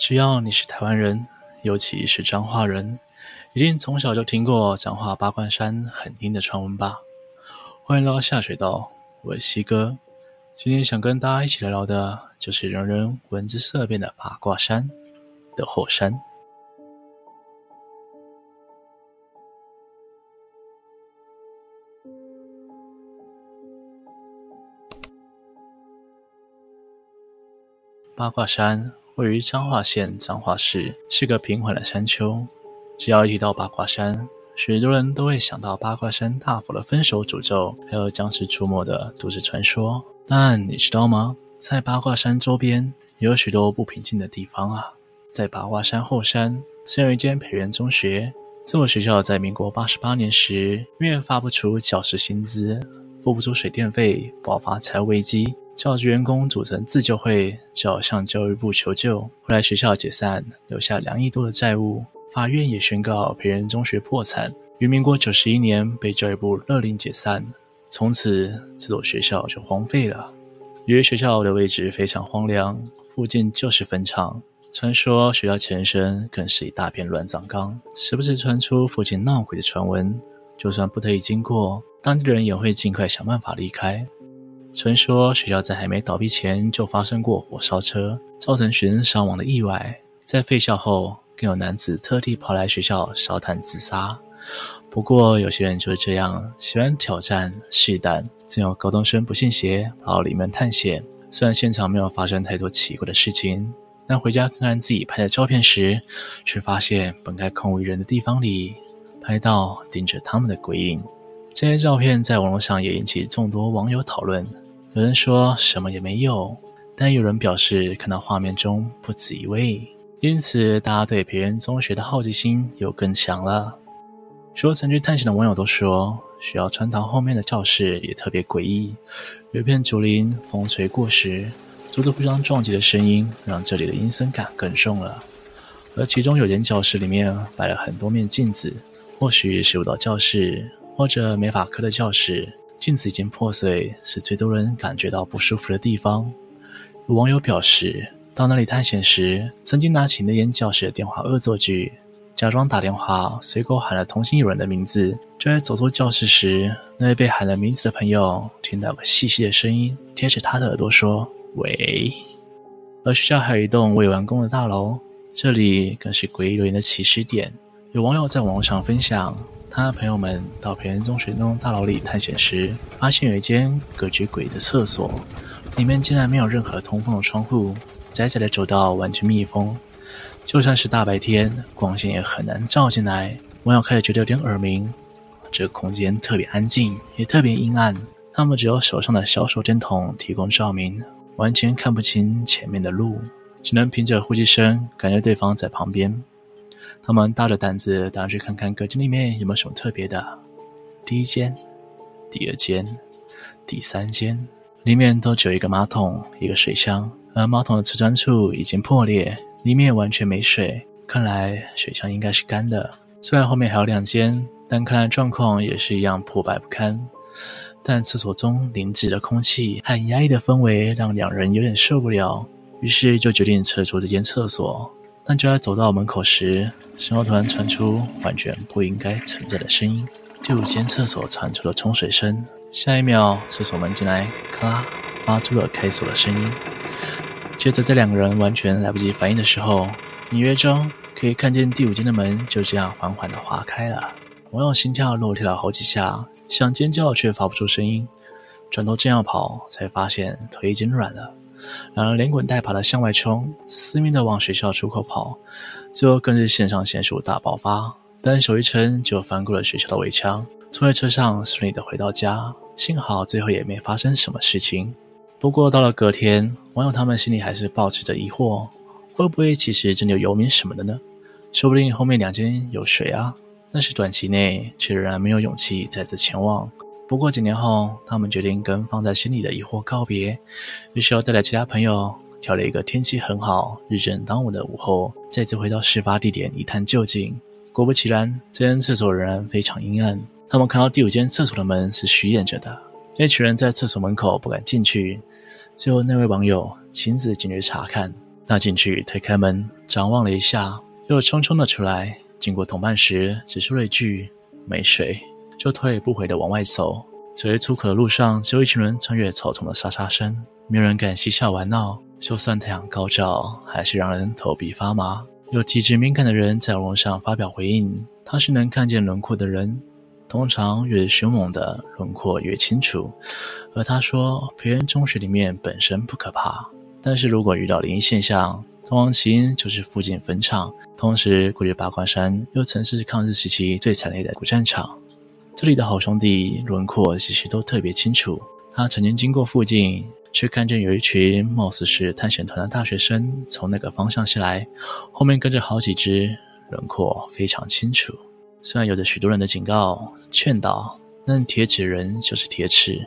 只要你是台湾人，尤其是彰化人，一定从小就听过彰化八卦山很阴的传闻吧？欢迎来到下水道，我是西哥。今天想跟大家一起来聊的，就是人人闻之色变的八卦山的后山。八卦山位于彰化县彰化市，是个平缓的山丘。只要一提到八卦山，许多人都会想到八卦山大佛的分手诅咒，还有僵尸出没的都市传说。但你知道吗？在八卦山周边有许多不平静的地方啊！在八卦山后山，曾有一间培元中学。这所学校在民国八十八年时，因为发不出教师薪资，付不出水电费，爆发财务危机。教职员工组成自救会，只好向教育部求救。后来学校解散，留下两亿多的债务。法院也宣告培仁中学破产，于民国九十一年被教育部勒令解散。从此，这所学校就荒废了。由于学校的位置非常荒凉，附近就是坟场，传说学校前身更是一大片乱葬岗，时不时传出附近闹鬼的传闻。就算不得已经过，当地人也会尽快想办法离开。传说学校在还没倒闭前就发生过火烧车，造成学生伤亡的意外。在废校后，更有男子特地跑来学校烧炭自杀。不过，有些人就是这样，喜欢挑战试胆。曾有高中生不信邪，跑到里面探险。虽然现场没有发生太多奇怪的事情，但回家看看自己拍的照片时，却发现本该空无一人的地方里，拍到盯着他们的鬼影。这些照片在网络上也引起众多网友讨论。有人说什么也没有，但有人表示看到画面中不止一位，因此大家对培元中学的好奇心又更强了。许多曾去探险的网友都说，学校穿堂后面的教室也特别诡异，有一片竹林，风吹过时，竹子互相撞击的声音让这里的阴森感更重了。而其中有间教室里面摆了很多面镜子，或许是舞蹈教室，或者美发科的教室。镜子已经破碎，是最多人感觉到不舒服的地方。有网友表示，到那里探险时，曾经拿起那间教室的电话恶作剧，假装打电话，随口喊了同行友人的名字。就在走出教室时，那位被喊了名字的朋友听到个细细的声音贴着他的耳朵说：“喂。”而学校还有一栋未完工的大楼，这里更是诡异留言的起始点。有网友在网上分享。他的朋友们到培元中学那栋大楼里探险时，发现有一间格局诡异的厕所，里面竟然没有任何通风的窗户，窄窄的走道完全密封，就算是大白天，光线也很难照进来。网友开始觉得有点耳鸣，这空间特别安静，也特别阴暗，他们只有手上的小手电筒提供照明，完全看不清前面的路，只能凭着呼吸声感觉对方在旁边。他们大着胆子，当然去看看隔间里面有没有什么特别的。第一间、第二间、第三间，里面都只有一个马桶、一个水箱，而马桶的瓷砖处已经破裂，里面完全没水。看来水箱应该是干的。虽然后面还有两间，但看来状况也是一样破败不堪。但厕所中凝滞的空气和压抑的氛围，让两人有点受不了，于是就决定撤出这间厕所。但就在走到门口时，身后突然传出完全不应该存在的声音。第五间厕所传出了冲水声，下一秒，厕所门进来咔发出了开锁的声音。接着，在两个人完全来不及反应的时候，隐约中可以看见第五间的门就这样缓缓地滑开了。网友心跳漏跳了好几下，想尖叫却发不出声音，转头正要跑，才发现腿已经软了。两人连滚带爬的向外冲，死命的往学校出口跑，最后更是肾上腺素大爆发，单手一撑就翻过了学校的围墙，坐在车上顺利的回到家。幸好最后也没发生什么事情。不过到了隔天，网友他们心里还是抱持着疑惑：会不会其实真的有游民什么的呢？说不定后面两间有水啊，但是短期内却仍然没有勇气再次前往。不过几年后，他们决定跟放在心里的疑惑告别，于是又带来其他朋友，挑了一个天气很好、日正当午的午后，再次回到事发地点一探究竟。果不其然，这间厕所仍然非常阴暗。他们看到第五间厕所的门是虚掩着的，一群人在厕所门口不敢进去。最后，那位网友亲自进去查看，他进去推开门，张望了一下，又匆匆的出来。经过同伴时，只说了一句“没水”，就头也不回的往外走。走在出口的路上，只有一群人穿越草丛的沙沙声，没有人敢嬉笑玩闹。就算太阳高照，还是让人头皮发麻。有体质敏感的人在网络上发表回应：他是能看见轮廓的人，通常越凶猛的轮廓越清楚。而他说，培元中学里面本身不可怕，但是如果遇到灵异现象，通往起因就是附近坟场，同时过去八卦山又曾是抗日时期最惨烈的古战场。这里的好兄弟轮廓其实都特别清楚。他曾经经过附近，却看见有一群貌似是探险团的大学生从那个方向下来，后面跟着好几只，轮廓非常清楚。虽然有着许多人的警告劝导，但铁齿人就是铁齿。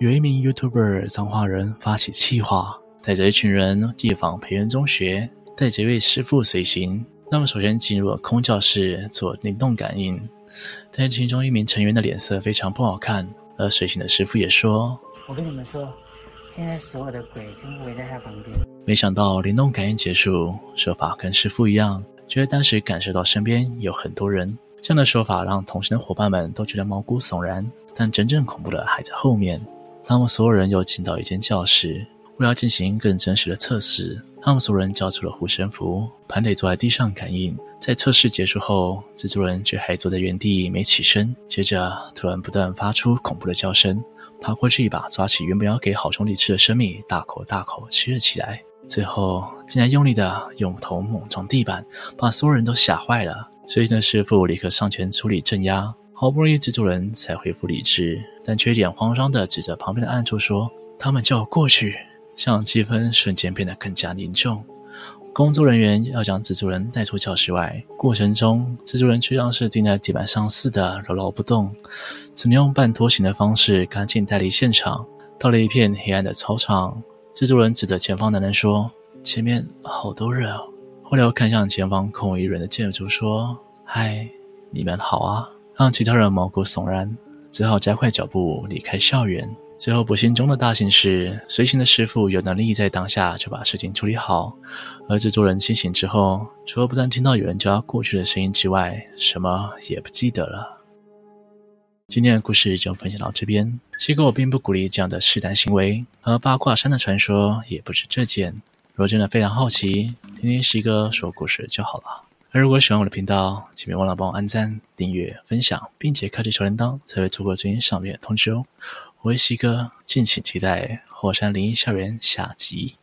有一名 YouTuber 彰化人发起气话。带着一群人夜访培元中学，带着一位师傅随行。那么首先进入了空教室做灵动感应，但是其中一名成员的脸色非常不好看，而随行的师傅也说：“我跟你们说，现在所有的鬼全部围在他旁边。”没想到灵动感应结束，说法跟师傅一样，觉得当时感受到身边有很多人。这样的说法让同行的伙伴们都觉得毛骨悚然，但真正恐怖的还在后面。他们所有人又进到一间教室。为了进行更真实的测试，他们所有人交出了护身符，盘腿坐在地上感应。在测试结束后，蜘蛛人却还坐在原地没起身。接着，突然不断发出恐怖的叫声，爬过去一把抓起原本要给好兄弟吃的生米，大口大口吃了起来。最后，竟然用力的用头猛撞地板，把所有人都吓坏了。随行的师傅立刻上前处理镇压，好不容易蜘蛛人才恢复理智，但却一脸慌张的指着旁边的暗处说：“他们叫我过去。”像气氛瞬间变得更加凝重。工作人员要将蜘蛛人带出教室外，过程中蜘蛛人却像是钉在地板上似的牢牢不动，只能用半拖行的方式赶紧带离现场。到了一片黑暗的操场，蜘蛛人指着前方男人说：“前面好多人。”后来又看向前方空无一人的建筑说：“嗨，你们好啊！”让其他人毛骨悚然，只好加快脚步离开校园。最后不幸中的大幸是，随行的师傅有能力在当下就把事情处理好，而制作人清醒之后，除了不断听到有人叫他过去的声音之外，什么也不记得了。今天的故事就分享到这边。西哥我并不鼓励这样的试探行为，而八卦山的传说也不是这件。如果真的非常好奇，听听西哥说故事就好了。而如果喜欢我的频道，请别忘了帮我按赞、订阅、分享，并且开启小铃铛，才会错过最新上面的通知哦。我是西哥，敬请期待《火山灵异校园》下集。